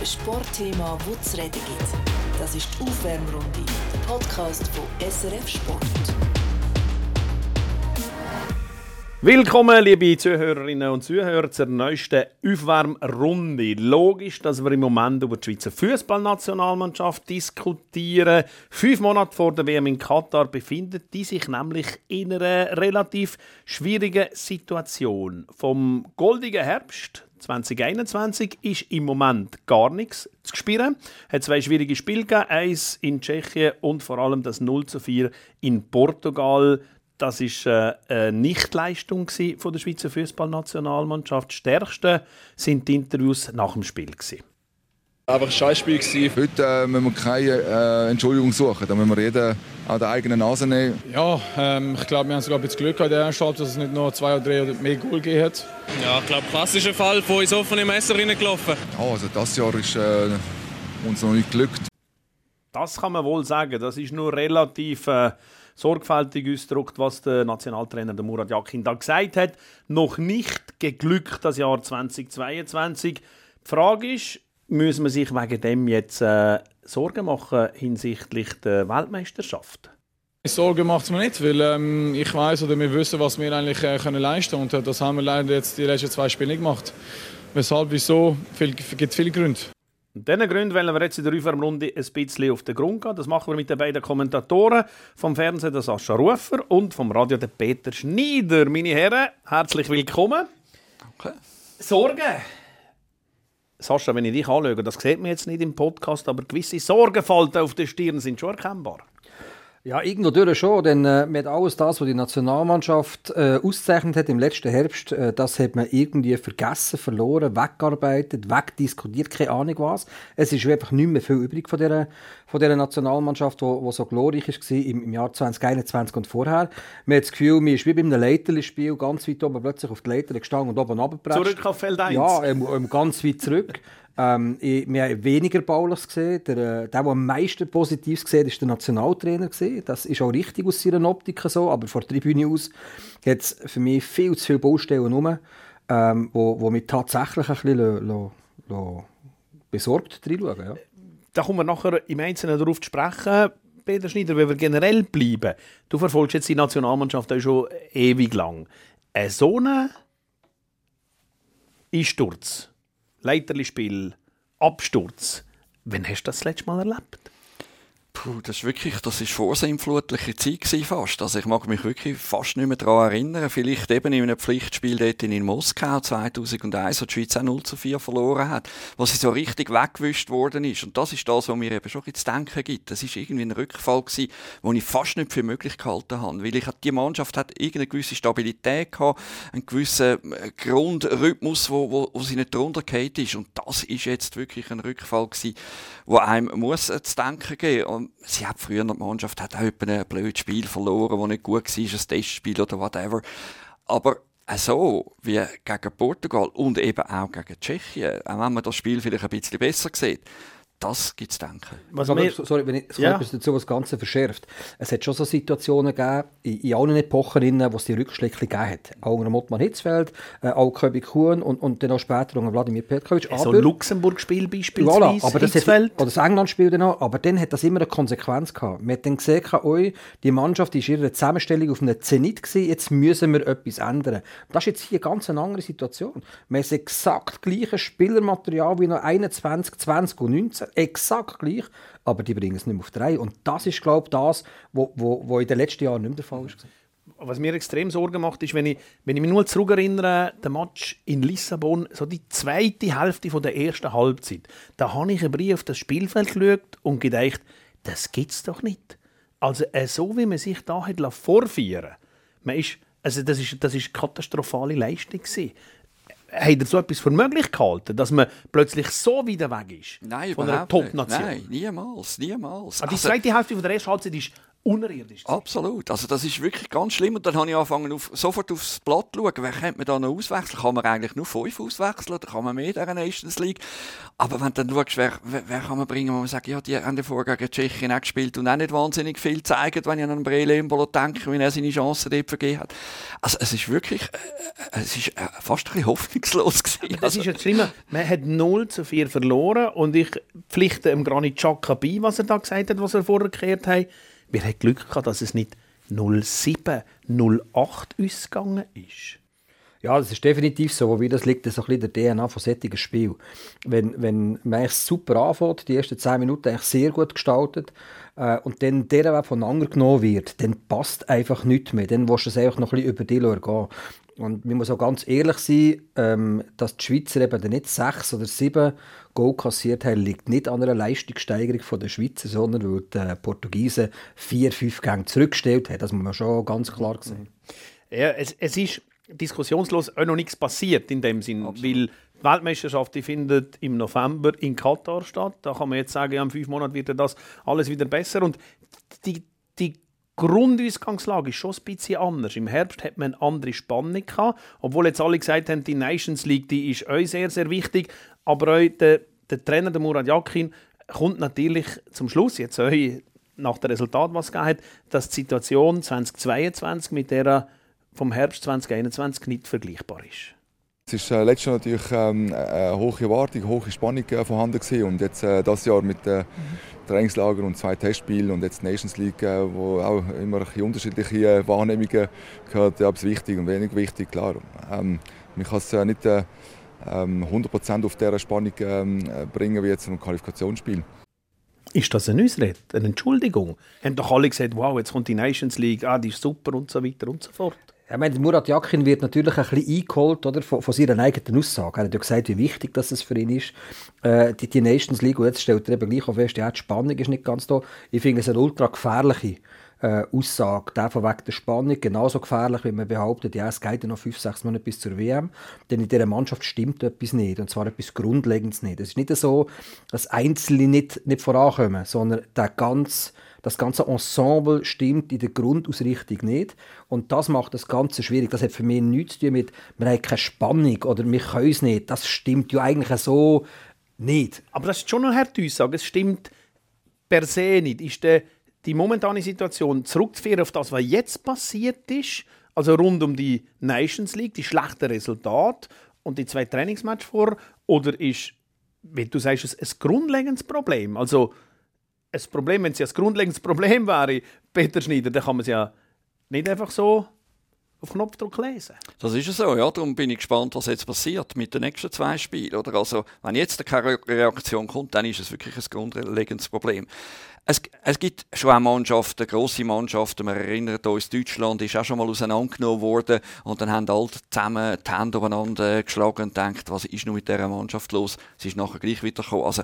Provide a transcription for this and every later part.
ein Sportthema, das zu reden gibt. Das ist die Aufwärmrunde, der Podcast von SRF Sport. Willkommen, liebe Zuhörerinnen und Zuhörer, zur neuesten Aufwärmrunde. Logisch, dass wir im Moment über die Schweizer Fußballnationalmannschaft diskutieren. Fünf Monate vor der WM in Katar befindet die sich nämlich in einer relativ schwierigen Situation. Vom goldigen Herbst 2021 ist im Moment gar nichts zu spüren. Es hat zwei schwierige Spiele gegeben, eins in Tschechien und vor allem das 0 zu 4 in Portugal. Das war äh, eine Nichtleistung von der Schweizer Fußballnationalmannschaft. Stärkste sind die Interviews nach dem Spiel. Gewesen. Einfach ein Scheißspiel gewesen. Heute äh, müssen wir keine äh, Entschuldigung suchen. Da müssen wir jeden an der eigenen Nase nehmen. Ja, ähm, ich glaube, wir haben sogar ein bisschen Glück gehabt der Halbzeit, dass es nicht nur zwei oder drei oder mehr Goal gegeben hat. Ja, ich glaube, klassischer Fall von uns offene Messer reingelaufen. Ja, also das Jahr ist äh, uns noch nicht glückt. Das kann man wohl sagen. Das ist nur relativ äh, sorgfältig ausgedrückt, was der Nationaltrainer der Murat Yakin da gesagt hat. Noch nicht geglückt das Jahr 2022. Die Frage ist, müssen wir sich wegen dem jetzt äh, Sorgen machen hinsichtlich der Weltmeisterschaft? Sorgen macht es mir nicht, weil ähm, ich weiß oder wir wissen, was wir eigentlich äh, können leisten und äh, das haben wir leider jetzt die letzten zwei Spiele nicht gemacht. Weshalb, wieso, viel, gibt viele Gründe. Und diesen Gründen wollen wir jetzt in der Aufwärmrunde ein bisschen auf den Grund gehen. Das machen wir mit den beiden Kommentatoren vom Fernsehen, der Sascha Rufer und vom Radio der Peter Schneider. Meine Herren, herzlich willkommen. Okay. Sorgen. Sascha, wenn ich dich anschaue, das sieht man jetzt nicht im Podcast, aber gewisse Sorgenfalten auf der Stirn sind schon erkennbar. Ja, irgendwo durch schon, denn äh, mit alles das, was die Nationalmannschaft äh, auszeichnet hat im letzten Herbst, äh, das hat man irgendwie vergessen, verloren, weggearbeitet, wegdiskutiert, keine Ahnung was. Es ist einfach nicht mehr viel übrig von dieser, von dieser Nationalmannschaft, die so glorreich war im, im Jahr 2021 und vorher. Man hat das Gefühl, man ist wie bei einem Leiterli-Spiel ganz weit oben plötzlich auf die Leiter gestanden und oben runtergepresst. Zurück auf Feld 1. Ja, ähm, ähm, ganz weit zurück. Ähm, wir haben weniger Bauliches gesehen. Der, der, der am meisten Positives gesehen ist der Nationaltrainer. Das ist auch richtig aus seiner Optik so, aber von der Tribüne aus hat es für mich viel zu viele Baustellen rum, ähm, wo, wo mich tatsächlich ein bisschen lo, lo, lo besorgt reinschauen. Ja. Da kommen wir nachher im Einzelnen darauf zu sprechen. Peter Schneider, wenn wir generell bleiben, du verfolgst jetzt die Nationalmannschaft auch schon ewig lang. Ein so ein Einsturz, Leiterlispiel, Absturz. Wann hast du das, letzte Mal erlebt? Puh, das ist wirklich, das ist vorsinnflutliche Zeit fast. Also ich mag mich wirklich fast nicht mehr daran erinnern. Vielleicht eben in einem Pflichtspiel dort in Moskau 2001, wo die Schweiz auch 0 zu 4 verloren hat, wo sie so richtig weggewischt worden ist. Und das ist das, was mir eben schon zu denken gibt. Das ist irgendwie ein Rückfall gewesen, den ich fast nicht für möglich gehalten habe. Weil ich, die Mannschaft hat irgendeine gewisse Stabilität gehabt, einen gewissen Grundrhythmus, wo, wo, wo sie nicht drunter ist. Und das ist jetzt wirklich ein Rückfall gewesen, wo einem muss zu denken geben sie hat früher die Mannschaft hat auch ein blödes Spiel verloren, das nicht gut war, ein Testspiel oder whatever. Aber so wie gegen Portugal und eben auch gegen Tschechien, auch wenn man das Spiel vielleicht ein bisschen besser sieht, das gibt es denken. Was Aber, sorry, wenn ich so ja. etwas dazu das Ganze verschärft. Es hat schon so Situationen gegeben, in, in allen Epochen, wo es die Rückschläge gegeben hat. Auch unter Mottmann Hitzfeld, äh, auch Köbi Kuhn und, und dann auch später unter Wladimir Petkovic. So ein Luxemburg-Spiel beispielsweise, voilà, aber das Hitzfeld. Hat, oder das England-Spiel dann auch. Aber dann hat das immer eine Konsequenz gehabt. Man hat dann gesehen, oh, die Mannschaft ist in ihrer Zusammenstellung auf einem Zenit gewesen, jetzt müssen wir etwas ändern. Das ist jetzt hier ganz eine andere Situation. Man hat exakt gleiches Spielermaterial wie noch 21, 20 und 19 exakt gleich, aber die bringen es nicht mehr auf die Reihe. Und das ist, glaube ich, das, was in den letzten Jahren nicht mehr der Fall ist. Was mir extrem Sorgen macht, ist, wenn ich, wenn ich mich nur zurückerinnere, der Match in Lissabon, so die zweite Hälfte von der ersten Halbzeit, da habe ich einen Brief auf das Spielfeld geschaut und gedacht, das gibt's doch nicht. Also äh, so wie man sich da hat vorführen man ist, also das ist das ist eine katastrophale Leistung gewesen habt ihr so etwas für möglich gehalten, dass man plötzlich so wieder weg ist? Nein, von einer Top-Nation? Nein, niemals, niemals. Also die zweite Hälfte von der ersten Halbzeit ist unerirdisch. Absolut. Also das ist wirklich ganz schlimm. Und dann habe ich angefangen, auf, sofort aufs Blatt zu schauen. Wer könnte man da noch auswechseln? Kann man eigentlich nur fünf auswechseln? Oder kann man mehr in der Nations League? Aber wenn du dann schaust, wer, wer, kann man bringen, wo man sagt, ja, die haben davor gegen Tschechien auch gespielt und auch nicht wahnsinnig viel zeigen, wenn ich an einen Brele Embolo denke, wie er seine Chancen dort vergeben hat. Also es ist wirklich, äh, es ist äh, fast ein bisschen hoffnungslos gewesen. Das ist jetzt schlimmer. Man hat 0 zu 4 verloren und ich pflichte dem Granit Xhaka bei, was er da gesagt hat, was er vorher gekehrt hat. Wir haben Glück gehabt, dass es nicht 07, 08 uns gegangen ist. Ja, das ist definitiv so. Wie das liegt so ein der DNA von solchen Spiel. Wenn, wenn man eigentlich super anfängt, die ersten 10 Minuten eigentlich sehr gut gestaltet, äh, und dann der Weg voneinander genommen wird, dann passt einfach nichts mehr. Dann willst du es einfach noch ein bisschen über die gehen. Und man muss auch ganz ehrlich sein, ähm, dass die Schweizer eben nicht sechs oder sieben Goal kassiert haben, liegt nicht an einer Leistungssteigerung der Schweizer, sondern weil die Portugiesen vier, fünf Gänge zurückgestellt haben. Das muss man schon ganz klar sehen. Ja, es, es ist diskussionslos auch noch nichts passiert in dem Sinn, Absolut. weil die Weltmeisterschaft die findet im November in Katar statt. Da kann man jetzt sagen, ja, in fünf Monaten wird das alles wieder besser. Und die, die Grundausgangslage ist schon ein bisschen anders. Im Herbst hat man eine andere Spannung gehabt, obwohl jetzt alle gesagt haben, die Nations League die ist euch sehr, sehr wichtig. Aber auch der, der Trainer, der Murat Yakin, kommt natürlich zum Schluss, jetzt euch nach dem Resultat, was es gegeben hat, dass die Situation 2022 mit der vom Herbst 2021 nicht vergleichbar ist. Es war äh, letztes Jahr natürlich ähm, eine hohe Erwartung, eine hohe Spannung äh, vorhanden gewesen. und jetzt äh, das Jahr mit äh, Trainingslager und zwei Testspielen und jetzt Nations League, äh, wo auch immer unterschiedliche äh, Wahrnehmungen gehört, ob es wichtig und wenig wichtig, klar. Ähm, man kann es äh, nicht äh, 100% ähm, auf dieser Spannung ähm, bringen wie jetzt ein Qualifikationsspiel. Ist das eine Ausrede, eine Entschuldigung? Haben doch alle gesagt, wow, jetzt kommt die Nations League, ah, die ist super und so weiter und so fort. Ich meine, Murat Yakin wird natürlich ein bisschen eingeholt oder, von, von seiner eigenen Aussage. Er hat ja gesagt, wie wichtig das für ihn ist. Äh, die, die Nations League, und jetzt stellt er eben gleich auch fest, ja, die Spannung ist nicht ganz da. Ich finde es eine ultra gefährliche äh, Aussage. Der von wegen der Spannung genauso gefährlich, wie man behauptet, ja, es geht ja noch fünf, sechs Monate bis zur WM. Denn in dieser Mannschaft stimmt etwas nicht. Und zwar etwas Grundlegendes nicht. Es ist nicht so, dass Einzelne nicht, nicht vorankommen, sondern der ganze das ganze Ensemble stimmt in der Grundausrichtung nicht. Und das macht das Ganze schwierig. Das hat für mich nichts zu tun mit, wir haben keine Spannung oder wir können es nicht. Das stimmt ja eigentlich so nicht. Aber das ist schon eine harte Aussage. Es stimmt per se nicht. Ist der, die momentane Situation zurückzuführen auf das, was jetzt passiert ist, also rund um die Nations League, die schlechten Resultate und die zwei Trainingsmatches vor, oder ist, wie du sagst, ein grundlegendes Problem? Also ein Problem, wenn es ja das grundlegendes Problem wäre, Peter Schneider, dann kann man es ja nicht einfach so auf Knopfdruck lesen. Das ist so, ja. Darum bin ich gespannt, was jetzt passiert mit den nächsten zwei Spielen. Oder? Also, wenn jetzt keine Reaktion kommt, dann ist es wirklich ein grundlegendes Problem. Es, es gibt schon auch Mannschaften, grosse Mannschaften. Wir erinnern uns, Deutschland ist auch schon mal auseinandergenommen worden und dann haben alle zusammen die Hände aufeinander geschlagen und gedacht, was ist nun mit dieser Mannschaft los? Sie ist nachher gleich wieder gekommen. Also,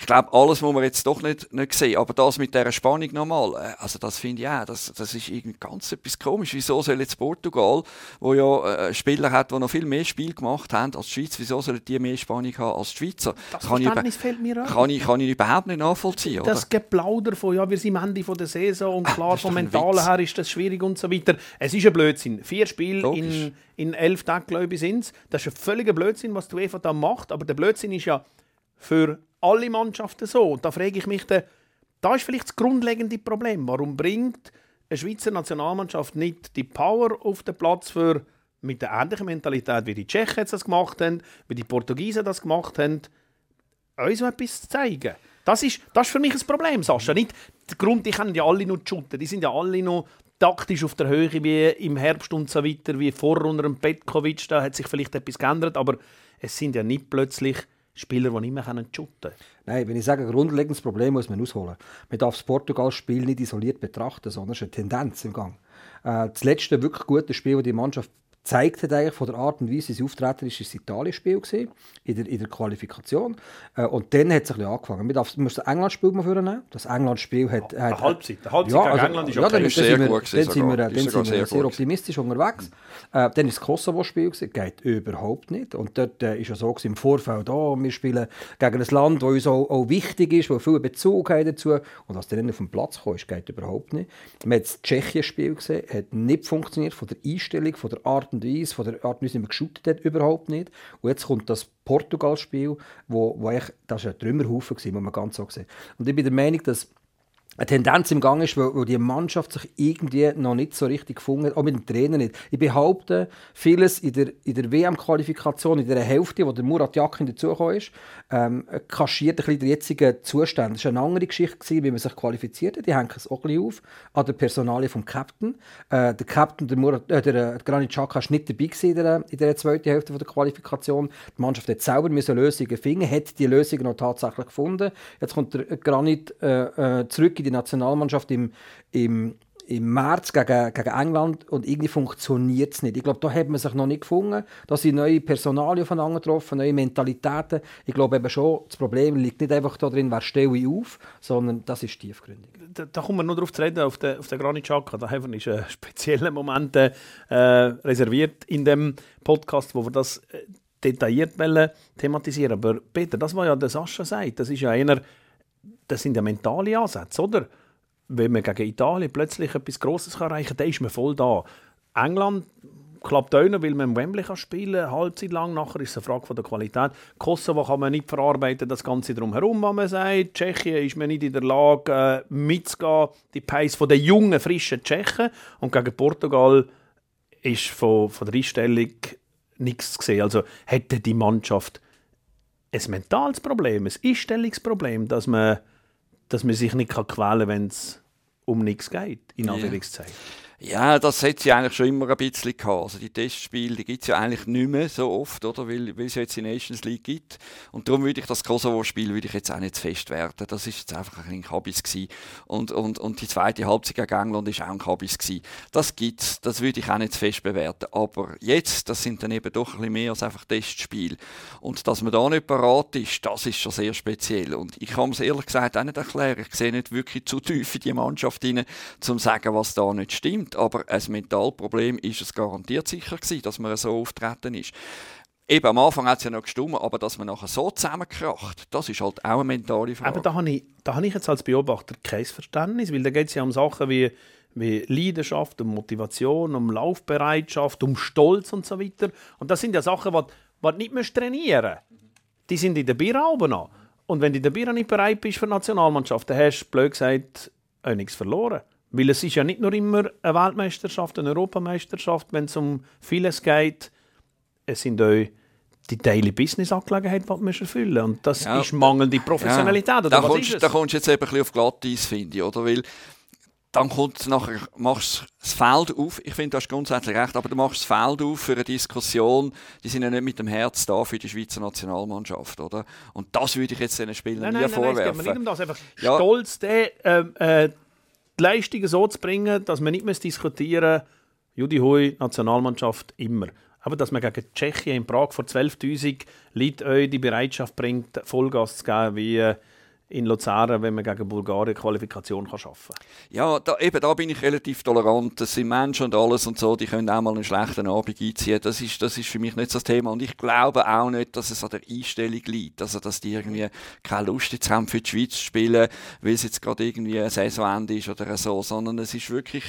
ich glaube, alles muss man jetzt doch nicht, nicht sehen. Aber das mit dieser Spannung nochmal, äh, also das finde ich auch, das, das ist irgendwie ganz etwas komisch. Wieso soll jetzt Portugal, wo ja äh, Spieler hat, die noch viel mehr Spiel gemacht haben als die Schweiz, wieso sollen die mehr Spannung haben als die Schweizer? Das kann Verständnis ich, fällt mir an. Kann ich, kann ich überhaupt nicht nachvollziehen. Das Geplauder von, ja, wir sind am Ende der Saison und klar, vom Mentalen her ist das schwierig und so weiter. Es ist ein Blödsinn. Vier Spiele in, in elf Tagen, glaube ich, sind es. Das ist ein völliger Blödsinn, was die UEFA da macht. Aber der Blödsinn ist ja für alle Mannschaften so. Und da frage ich mich, da ist vielleicht das grundlegende Problem. Warum bringt eine Schweizer Nationalmannschaft nicht die Power auf den Platz für mit der ähnlichen Mentalität, wie die Tschechen das gemacht haben, wie die Portugiesen das gemacht haben, uns etwas zu zeigen? Das ist, das ist für mich ein Problem, Sascha. Nicht der Grund, die können ja alle nur shooten. Die sind ja alle noch taktisch auf der Höhe wie im Herbst und so weiter, wie vor unter Petkovic. Da hat sich vielleicht etwas geändert, aber es sind ja nicht plötzlich Spieler, die nicht mehr shooten können. Nein, wenn ich sage, ein grundlegendes Problem muss man ausholen. Man darf das Portugal-Spiel nicht isoliert betrachten, sondern es ist eine Tendenz im Gang. Äh, das letzte wirklich gute Spiel, das die Mannschaft gezeigt hat, eigentlich von der Art und Weise, wie sie auftreten ist, ist das Italien-Spiel gewesen, in der, in der Qualifikation. Äh, und dann hat es ein bisschen angefangen. Man darf, muss das England-Spiel mal vornehmen. Das England-Spiel hat, hat... Eine Halbzeit. Eine Halbzeit Ja, gegen also- England ist ja, okay. dann, Ist sehr wir, gut gewesen dann sind wir, dann Ist sind wir sehr sehr, optimistisch unterwegs. Äh, dann ist das Kosovo-Spiel, gewesen, geht überhaupt nicht. Und dort äh, ist ja so gewesen, im Vorfeld, oh, wir spielen gegen ein Land, das uns auch, auch wichtig ist, das viel Bezug hat dazu. Und was dann auf den Platz kommt, geht überhaupt nicht. Wir haben das Tschechien-Spiel gesehen, hat nicht funktioniert, von der Einstellung, von der Art und Weise, von der Art und Weise, wie man geshootet hat, überhaupt nicht. Und jetzt kommt das Portugal-Spiel, wo, wo eigentlich, das war ein Trümmerhaufen, muss man ganz so sehen. Und ich bin der Meinung, dass eine Tendenz im Gang ist, wo, wo die Mannschaft sich irgendwie noch nicht so richtig gefunden hat, auch mit dem Trainer nicht. Ich behaupte, vieles in der, in der WM-Qualifikation, in der Hälfte, wo der Murat Yakin dazugekommen ist, ähm, kaschiert ein bisschen den jetzigen Zustand. Das war eine andere Geschichte, gewesen, wie man sich qualifiziert hat. Die hängen es auch ein bisschen auf an der Personalie vom Captain. Äh, der Captain, der, Murat, äh, der äh, Granit Xhaka, war nicht dabei in der, in der zweiten Hälfte der Qualifikation. Die Mannschaft hat selber müssen Lösungen finden, hat die Lösungen noch tatsächlich gefunden. Jetzt kommt der Granit äh, äh, zurück in die Nationalmannschaft im, im, im März gegen, gegen England und irgendwie funktioniert es nicht. Ich glaube, da hat man sich noch nicht gefunden. Da sind neue Personalien aufeinander getroffen, neue Mentalitäten. Ich glaube eben schon, das Problem liegt nicht einfach darin, wer stelle ich auf, sondern das ist tiefgründig. da, da kommen wir nur darauf zu reden, auf den, auf den Granit Xhaka. Da haben wir ist ein spezieller Moment äh, reserviert in dem Podcast, wo wir das äh, detailliert thematisieren. Aber Peter, das was ja der Sascha sagt, das ist ja einer, das sind ja mentale Ansätze, oder? Wenn man gegen Italien plötzlich etwas Grosses erreichen kann, dann ist man voll da. England klappt auch noch, weil man im Wembley kann spielen kann, Halbzeit lang. Nachher ist es eine Frage von der Qualität. Kosovo kann man nicht verarbeiten, das Ganze drumherum, was man sagt. Tschechien ist man nicht in der Lage, äh, mitzugehen, die Pace von den jungen, frischen Tschechen. Und gegen Portugal ist von, von der Einstellung nichts zu sehen. Also hätte die Mannschaft ein mentales Problem, ein Einstellungsproblem, dass man, dass man sich nicht kann quälen kann, wenn es um nichts geht, in. Anführungszeichen. Ja, das hat sie eigentlich schon immer ein bisschen gehabt. Also die Testspiele, die gibt es ja eigentlich nicht mehr so oft, oder? Weil, weil es jetzt die Nations League gibt. Und darum würde ich das Kosovo-Spiel würde ich jetzt auch nicht zu fest werten. Das ist jetzt einfach ein Kabis gewesen. Und, und, und die zweite Halbzeit gegen England ist auch ein Kabis gewesen. Das gibt's. Das würde ich auch nicht zu fest bewerten. Aber jetzt, das sind dann eben doch ein bisschen mehr als einfach Testspiele. Und dass man da nicht parat ist, das ist schon sehr speziell. Und ich kann es ehrlich gesagt auch nicht erklären. Ich sehe nicht wirklich zu tief in die Mannschaft hinein, um zu sagen, was da nicht stimmt. Aber ein Mentalproblem ist es garantiert sicher gewesen, dass man so auftreten ist. Eben, am Anfang hat es ja noch gestummt, aber dass man nachher so zusammenkracht, das ist halt auch eine mentale Frage. Aber da habe ich, da ich jetzt als Beobachter kein Verständnis, weil da geht es ja um Sachen wie, wie Leidenschaft, um Motivation, um Laufbereitschaft, um Stolz und so weiter. Und das sind ja Sachen, die, die nicht musst trainieren. Die sind in der Bira oben an. Und wenn du in der Bira nicht bereit bist für die Nationalmannschaft, dann hast du, blöd gesagt, auch nichts verloren. Weil es ist ja nicht nur immer eine Weltmeisterschaft, eine Europameisterschaft, wenn es um vieles geht. Es sind auch die Daily Business Angelegenheit, die musst erfüllen. Und das Ja, ist mangelnde Professionalität. Ja, da, kommst, da kommst du jetzt eben ein bisschen auf Glatteis, finde ich, oder? Weil dann kommt nachher, machst du das Feld auf. Ich finde, du hast grundsätzlich recht, aber du machst das Feld auf für eine Diskussion. Die sind ja nicht mit dem Herz da für die Schweizer Nationalmannschaft, oder? Und das würde ich jetzt den Spielern Nein, nie nein, nein, nein, es geht mir vorwerfen. nicht um das. Einfach Ja. stolz, den, ähm, äh, die Leistungen so zu bringen, dass man nicht mehr diskutieren Judi Hui, Nationalmannschaft, immer. Aber dass man gegen Tschechien in Prag vor 12'000 Leuten die Bereitschaft bringt, Vollgas zu geben, wie äh, in Luzern, wenn man gegen Bulgarien Qualifikation kann schaffen kann. Ja, da, eben da bin ich relativ tolerant. Das sind Menschen und alles und so, die können auch mal einen schlechten Abend einziehen. Das ist, das ist für mich nicht das Thema. Und ich glaube auch nicht, dass es an der Einstellung liegt. Also, dass die irgendwie keine Lust jetzt haben, für die Schweiz zu spielen, weil es jetzt gerade irgendwie ein Saisonende ist oder so. Sondern es ist wirklich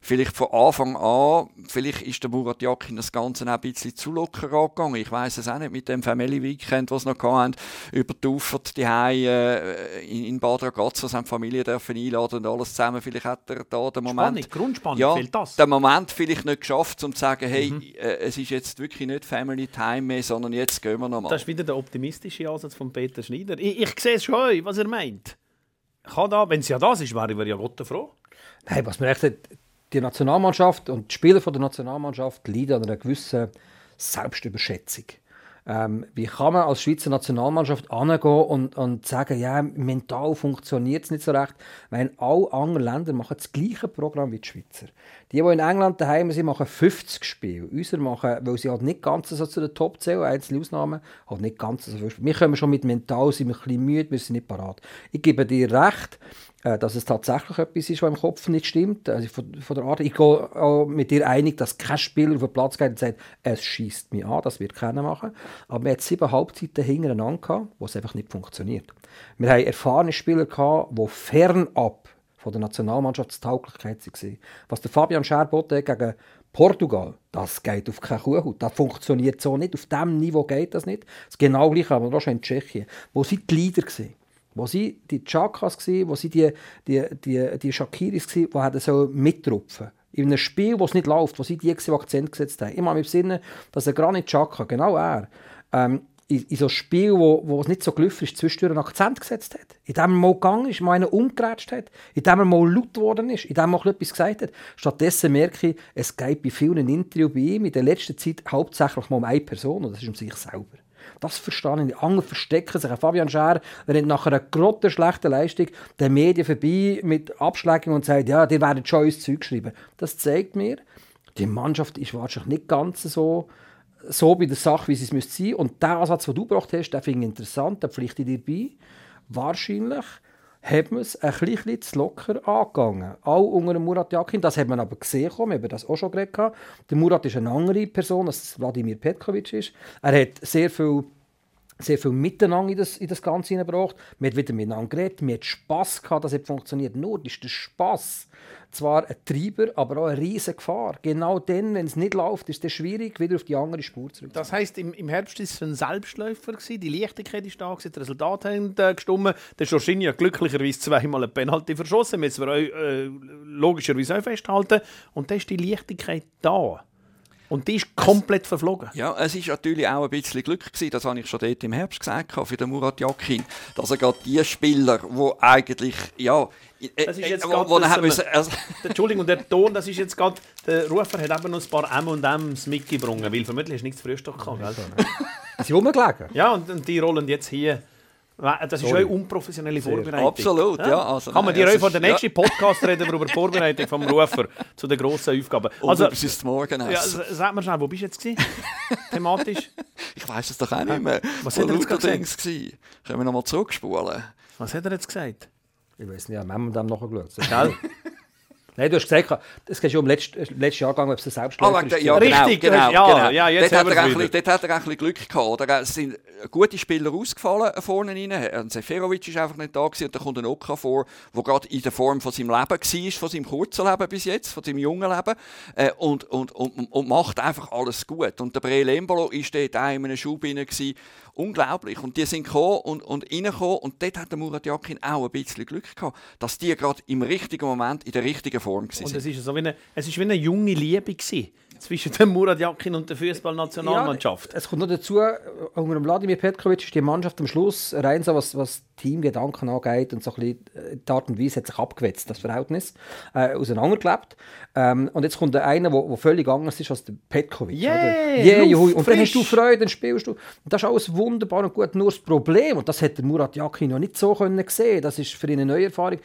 vielleicht von Anfang an, vielleicht ist der Murat Yakin das Ganze auch ein bisschen zu locker angegangen. Ich weiß es auch nicht mit dem Family Weekend, was noch hatten, über die Ufer, die äh, in, in Bad Ragaz, was haben die Familie dürfen einladen und alles zusammen. Vielleicht hat er da den Moment Spannung, Grundspannung, ja, fehlt das. den Moment vielleicht nicht geschafft, um zu sagen, hey, äh, es ist jetzt wirklich nicht Family Time mehr, sondern jetzt gehen wir nochmal. Das ist wieder der optimistische Ansatz von Peter Schneider. Ich, ich sehe es schon, was er meint. Kann da, wenn es ja das ist, wäre ich ja Gott froh. Nein, was man echt hat, die Nationalmannschaft und die Spieler von der Nationalmannschaft leiden an einer gewissen Selbstüberschätzung. Ähm, wie kann man als Schweizer Nationalmannschaft angehen und, und sagen, ja, mental funktioniert es nicht so recht, weil alle anderen Länder machen das gleiche Programm wie die Schweizer. Die, die in England daheim sind, machen 50 Spiele. Unsere machen, weil sie halt nicht ganz so zu den Top zählen, einzelne Ausnahmen, halt nicht ganz so viel Spiele. Wir kommen schon mit mental, sind wir ein bisschen müde, wir sind nicht parat. Ich gebe dir recht, dass es tatsächlich etwas ist, was im Kopf nicht stimmt. Also von, von der Art, ich gehe auch mit dir einig, dass kein Spieler auf den Platz geht und sagt, es schießt mich an, das wird keiner machen. Aber wir hatten sieben Halbzeiten hintereinander gehabt, wo es einfach nicht funktioniert. Wir haben erfahrene Spieler gehabt, die fernab von der Nationalmannschaftstauglichkeit waren. Was der Fabian Scherbotte gegen Portugal, das geht auf keine Kuhhaut. Das funktioniert so nicht. Auf diesem Niveau geht das nicht. Das genau gleiche aber auch schon in Tschechien. Wo sind die Leader gewesen? Wo sie die Chakas gsi, wo sie die die die die Shakiris wo hätten so mitrupfen. In einem Spiel, es nicht läuft, wo sie die, die Akzent gesetzt haben. Immer im Sinne, dass er Granit Xhaka, genau er, ähm, in, in so einem Spiel, wo, wo es nicht so gelaufen ist, zwischendurch einen Akzent gesetzt hat. In dem er mal gegangen ist, mal einen umgerätscht hat. In dem er mal laut geworden ist. In dem er mal etwas gesagt hat. Stattdessen merke ich, es geht bei vielen Interviews bei ihm in der letzten Zeit hauptsächlich mal um eine Person und das ist um sich selber. Das verstehe ich nicht. Andere verstecken sich. Fabian Scher rennt nach einer grottenschlechten Leistung den Medien vorbei mit Abschlägen und sagt, ja, die werden schon uns Zeug schreiben. Das zeigt mir, die Mannschaft ist wahrscheinlich nicht ganz so, so bei der Sache, wie sie es müsste sein. Und der Ansatz, den du gebracht hast, den finde ich interessant, da pflichte ich dir bei. Wahrscheinlich hat man es ein bisschen zu locker angegangen. Auch unter Murat Yakin, das hat man aber gesehen, wir haben das auch schon geredet. Der Murat ist eine andere Person, als Wladimir Petkovic ist. Er hat sehr viel sehr viel Miteinander in das, in das Ganze hineingebracht. Man hat wieder miteinander geredet, man hat Spass gehabt, das hat funktioniert. Nur ist der Spass zwar ein Treiber, aber auch eine riesige Gefahr. Genau dann, wenn es nicht läuft, ist es schwierig, wieder auf die andere Spur zurück. Das heisst, im, im Herbst war es ein Selbstläufer. Gewesen. Die Leichtigkeit ist da, die Resultate haben äh, gestimmt. Der Jorginho hat glücklicherweise zweimal eine Penalty verschossen. Wir müssen äh, logischerweise auch festhalten. Und dann ist die Leichtigkeit da. Und die ist komplett verflogen. Ja, es ist natürlich auch ein bisschen Glück gewesen, das habe ich schon dort im Herbst gesagt, für den Murat Yakin, dass er gerade die Spieler, die eigentlich, ja, äh, das ist jetzt äh, wo, das, müssen, also Entschuldigung, der Ton, das ist jetzt gerade, der Rufer hat eben noch ein paar M und M's mitgebracht, weil vermutlich hast du nichts Frühstück gehabt, gell? Sie rumgelegen. Ja, und, und die rollen jetzt hier das ist Sorry. eine unprofessionelle Vorbereitung. Absolut, ja. also, Kann man dir von der nächsten ja. Podcast reden über die Vorbereitung vom Rufer zu den grossen Aufgaben. Also, bis ist morgen ja, Sag mal schnell, wo bist du jetzt? Thematisch? Ich weiß es doch auch nicht mehr. Was hat er jetzt gesagt? Können wir nochmal zurückspulen? Was hat er jetzt gesagt? Ich weiß nicht, wir haben dem nachgeschaut. Gell? Nein, du hast gesagt, es geht schon um letzten letzten Jahrgang, ob es ein Selbstläufer ah, ist. Ja, Richtig, genau, ja, genau. ja, jetzt dort, hat er ein bisschen, dort hat er ein bisschen Glück gehabt. Oder? Es sind gute Spieler ausgefallen vorne rein. Seferovic ist einfach nicht da gewesen, und da kommt ein Oka vor, der gerade in der Form von seinem Leben war, von seinem kurzen Leben bis jetzt, von seinem jungen Leben äh, und, und, und, und, macht einfach alles gut. Und der Breel Embolo war dort auch in einem Schub gewesen, unglaublich. Und die sind gekommen und, und reingekommen und dort hat der Murat Yakin auch ein bisschen Glück gehabt, dass die gerade im richtigen Moment in der richtigen Form waren. Und es ist, so wie eine, es ist wie eine junge Liebe gewesen zwischen dem Murat Yakin und der Fußballnationalmannschaft. Ja, es kommt noch dazu, äh, unter dem Wladimir Petkovic ist die Mannschaft am Schluss rein so, was, was Teamgedanken angeht und so ein bisschen äh, die Art und Weise hat sich abgewetzt, das Verhältnis, äh, auseinandergelebt. Ähm, und jetzt kommt einer, der völlig anders ist als der Petkovic. Yeah, yeah, Luft, und dann hast du Freude, dann spielst du. Und das ist alles wunderbar und gut. Nur das Problem, und das hätte Murat Yakin noch nicht so können sehen, das ist für ihn eine neue Erfahrung,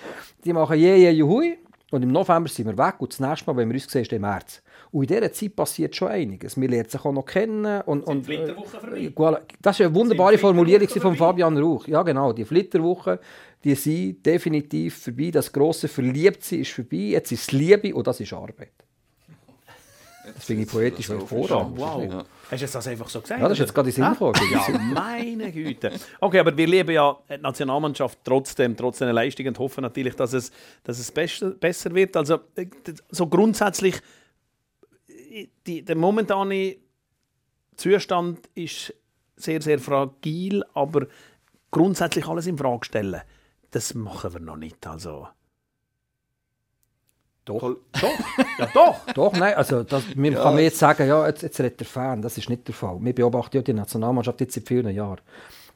die machen je, je, juhui. Und im November sind wir weg und das nächste Mal, wenn wir uns sehen, ist im März. Und in dieser Zeit passiert schon einiges. Wir lernen sich auch noch kennen. Und, und, Flitterwoche äh, das ist eine wunderbare Formulierung von Fabian Rauch. Ja, genau. Die Flitterwoche, die sind definitiv vorbei. Das grosse Verliebtsein ist vorbei. Jetzt ist es Liebe und das ist Arbeit. Das finde ich poetisch hervorragend. Wow. Ja. Hast du das einfach so gesagt? Ja, das ist jetzt gerade in Sinn gekommen. Ja, meine Güte. Okay, aber wir lieben ja die Nationalmannschaft trotzdem, trotz seiner Leistungen und hoffen natürlich, dass es, dass es besser, wird. Also äh, so grundsätzlich die, der momentane Zustand ist sehr, sehr fragil, aber grundsätzlich alles in Frage stellen, das machen wir noch nicht. Also. Doch. Doch, ja doch. doch, nein, also das, man ja. kann mir jetzt sagen, ja, jetzt, jetzt redet der Fan, das ist nicht der Fall. Wir beobachten ja die Nationalmannschaft jetzt seit vielen Jahren.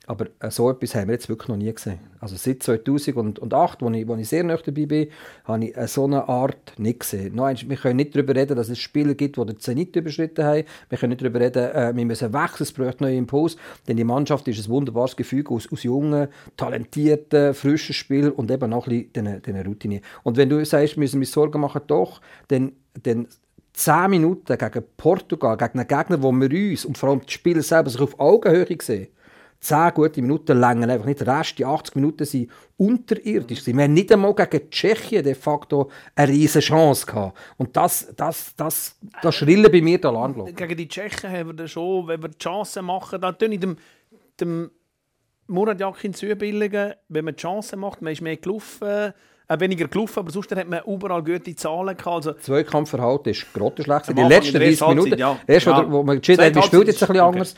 Aber äh, so etwas haben wir jetzt wirklich noch nie gesehen. Also seit 2008, wo ich, wo ich sehr nah dabei bin, habe ich äh, so eine Art nicht gesehen. Noch wir können nicht darüber reden, dass es Spieler gibt, die den Zenit überschritten haben. Wir können nicht darüber reden, äh, wir müssen wechseln, es braucht neue Impuls. Denn die Mannschaft ist ein wunderbares Gefüge aus, aus jungen, talentierten, frischen Spielern und eben noch ein bisschen diesen Routine. Und wenn du sagst, müssen wir Sorgen machen, doch, dann, dann 10 Minuten gegen Portugal, gegen einen Gegner, wo wir uns und vor allem die Spieler selber sich auf Augenhöhe sehen, 10 gute Minuten länger einfach nicht. Der Rest, die 80 Minuten, sind unterirdisch. Wir haben nicht einmal gegen Tschechien de facto eine riesige Chance gehabt. Und das, das, das, das schrillen bei mir die Alarmglocken. Gegen die Tschechen haben wir dann schon, wenn wir die Chancen machen, dann tun ich dem, dem Murat Yakin zubilligen, wenn man die Chancen macht, man ist mehr gelaufen, äh, weniger gelaufen, aber sonst hat man überall gute Zahlen gehabt. Also, Zweikampfverhalten ist grottenschlecht. Die letzten in der 30 ersten Minuten, ja. erst wo, Ja. wo man entschieden hat, man spielt jetzt ein bisschen ist- anders.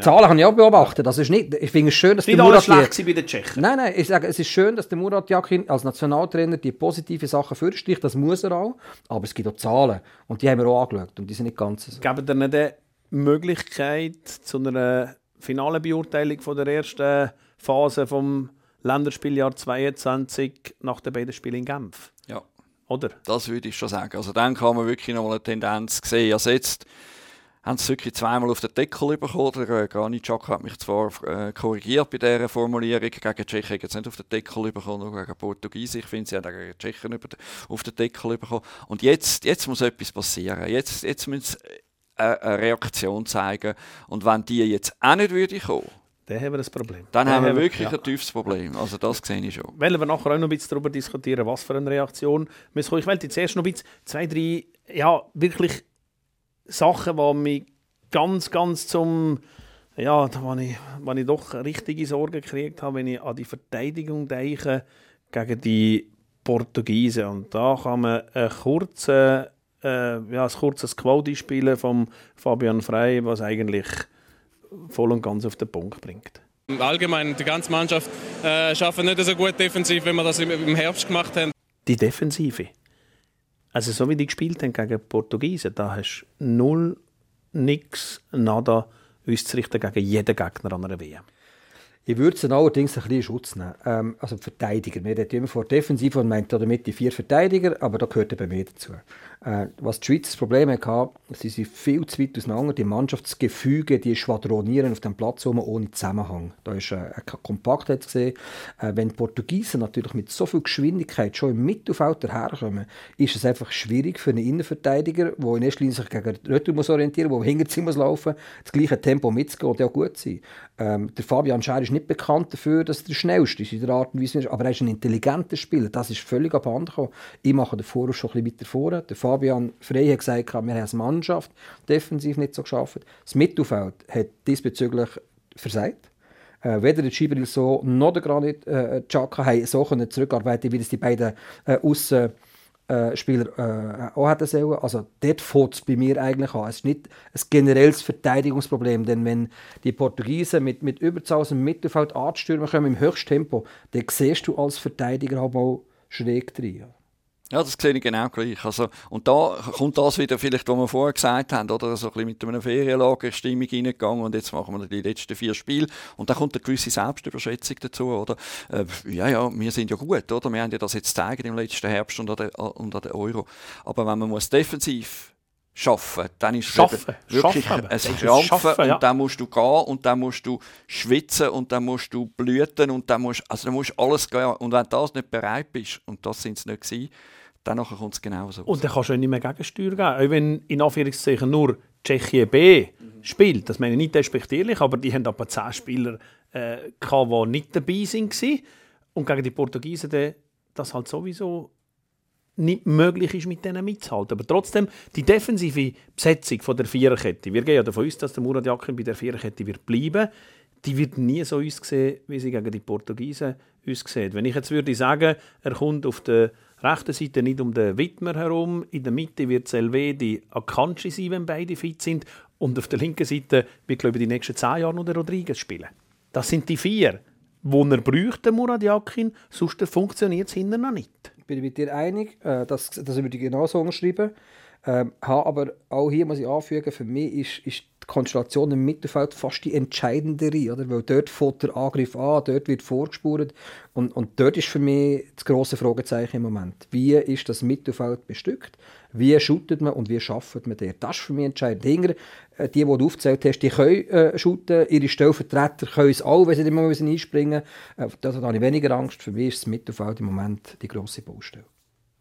Zahlen habe ich auch beobachtet. Das ist nicht, ich finde es schön, dass der Murat schlecht bei den Tschechen. Nein, nein, ich sage, es ist schön, dass der Murat Yakin als Nationaltrainer die positiven Sachen vorsticht, das muss er auch, aber es gibt auch Zahlen und die haben wir auch angeschaut und die sind nicht ganz so. Geben dir nicht die Möglichkeit zu einer finalen Beurteilung von der ersten Phase vom Länderspieljahr 22 nach den beiden Spielen in Genf? Ja. Oder? Das würde ich schon sagen. Also dann kann man wirklich noch mal eine Tendenz sehen. Also jetzt haben sie wirklich zweimal auf den Deckel bekommen. Der äh, Granit Xhaka hat mich zwar äh, korrigiert bei dieser Formulierung. Gegen Tschechien jetzt nicht auf den Deckel bekommen, nur gegen Portugiesen. Ich finde, sie haben gegen Tschechien über auf den Deckel bekommen. Und jetzt, jetzt muss etwas passieren. Jetzt, jetzt müssen sie äh, eine Reaktion zeigen. Und wenn die jetzt auch nicht würde kommen, Dann haben wir ein Problem. dann Dann haben wir wirklich ja. ein tiefes Problem. Also das sehe ich schon. Wollen wir nachher auch noch ein bisschen darüber diskutieren, was für eine Reaktion wir. Ich wollte jetzt erst noch ein bisschen zwei, drei, ja, wirklich Sachen, die mich ganz, ganz zum, ja, da wo ich, wo ich doch richtige Sorgen gekriegt habe, wenn ich an die Verteidigung denke gegen die Portugiesen. Und da kann man einen kurzen, äh, ja, ein kurzes Quote spielen von Fabian Frey, was eigentlich voll und ganz auf den Punkt bringt. Allgemein, die ganze Mannschaft äh, schafft nicht so gut defensiv, wie wir das im, Herbst gemacht haben. die Defensive. Also so wie die gespielt haben gegen die Portugiesen, da hast du null, nix, nada uns zu richten gegen jeden Gegner an einer WM. Ich würde es allerdings ein bisschen in Schutz nehmen. Ähm, also die Verteidiger. Wir reden immer von Defensiv und meint damit die vier Verteidiger, aber da gehört eben mehr dazu. Äh, was die Schweiz das Problem hatte, sie sind viel zu weit auseinander. Die Mannschaftsgefüge, die schwadronieren auf dem Platz rum ohne Zusammenhang. Da ist äh, eine Kompaktheit gesehen. Äh, wenn die Portugiesen natürlich mit so viel Geschwindigkeit schon im Mittelfeld daherkommen, ist es einfach schwierig für einen Innenverteidiger, der in erster Linie sich gegen den Retour orientieren muss, der hinter sich muss das gleiche Tempo mitzugehen und ja gut sein. Ähm, der Fabian Schär ist nicht bekannt dafür, dass er der schnellste ist in der Art und Weise, aber er ist ein intelligenter Spieler. Das ist völlig abhanden gekommen. Ich mache den Vorwurf schon ein bisschen weiter vorne. Der Fabian Frey hat gesagt, wir haben als Mannschaft defensiv nicht so geschafft. Das Mittelfeld hat diesbezüglich versagt. Äh, weder der Gibril so noch der Granit äh, Xhaka haben so können zurückarbeiten, wie das die beiden äh, Aussen äh, Spieler äh, auch hätten sollen. Also dort fängt es bei mir eigentlich an. Es ist nicht ein generelles Verteidigungsproblem, denn wenn die Portugiesen mit, mit Überzahl aus dem Mittelfeld anstürmen kommen im Höchsttempo, dann siehst du als Verteidiger halt mal schräg drin. Ja, das sehe ich genau gleich. Also, und da kommt das wieder, vielleicht, was wir vorher gesagt haben, oder so ein bisschen mit einer Ferienlagerstimmung reingegangen und jetzt machen wir die letzten vier Spiele und da kommt eine gewisse Selbstüberschätzung dazu, oder? Äh, ja, ja, wir sind ja gut, oder? Wir haben ja das jetzt gezeigt im letzten Herbst und an der, und an der Euro. Aber wenn man muss defensiv schaffen, dann ist es Schaffen. eben wirklich Schaffen. ein Krampfen Schaffen, ja. und dann musst du gehen und dann musst du schwitzen und dann musst du blüten und dann musst, also dann musst alles gehen und wenn du das nicht bereit bist und das sind es nicht gewesen, dann kommt es genauso. Und dann kannst du ja nicht mehr Gegensteuer geben. Auch wenn in Anführungszeichen nur Tschechien B spielt, das meine ich nicht despektierlich, aber die haben aber 10 Spieler, äh, gehabt, die nicht dabei waren. Und gegen die Portugiesen dann, das halt sowieso nicht möglich ist, mit denen mitzuhalten. Aber trotzdem, die defensive Besetzung von der Viererkette, wir gehen ja davon aus, dass der Murat Yakin bei der Viererkette wird bleiben die wird nie so aussehen, wie sie gegen die Portugiesen aussieht. Wenn ich jetzt würde sagen, er kommt auf der rechten Seite nicht um den Widmer herum, in der Mitte wird Selvedi Akanji sein, wenn beide fit sind, und auf der linken Seite wird, glaube ich, die nächsten zehn Jahre noch der Rodriguez spielen. Das sind die vier, die er bräuchte, Murat Yakin, sonst funktioniert es hinten noch nicht. Ich bin mit dir einig, äh, das, das würde ich genauso unterschreiben. Ähm, habe aber auch hier muss ich anfügen, für mich ist, ist die Konstellation im Mittelfeld fast die entscheidendere, oder? Weil dort fängt der Angriff an, dort wird vorgespurt und, und dort ist für mich das grosse Fragezeichen im Moment. Wie ist das Mittelfeld bestückt? Wie shootet man und wie schafft man der? Das ist für mich entscheidend. Hinger, äh, die, die du aufgezählt hast, die können äh, shooten, ihre Stellvertreter können es auch, wenn sie immer müssen einspringen müssen. Äh, da habe ich weniger Angst. Für mich ist das Mittelfeld im Moment die grosse Baustelle.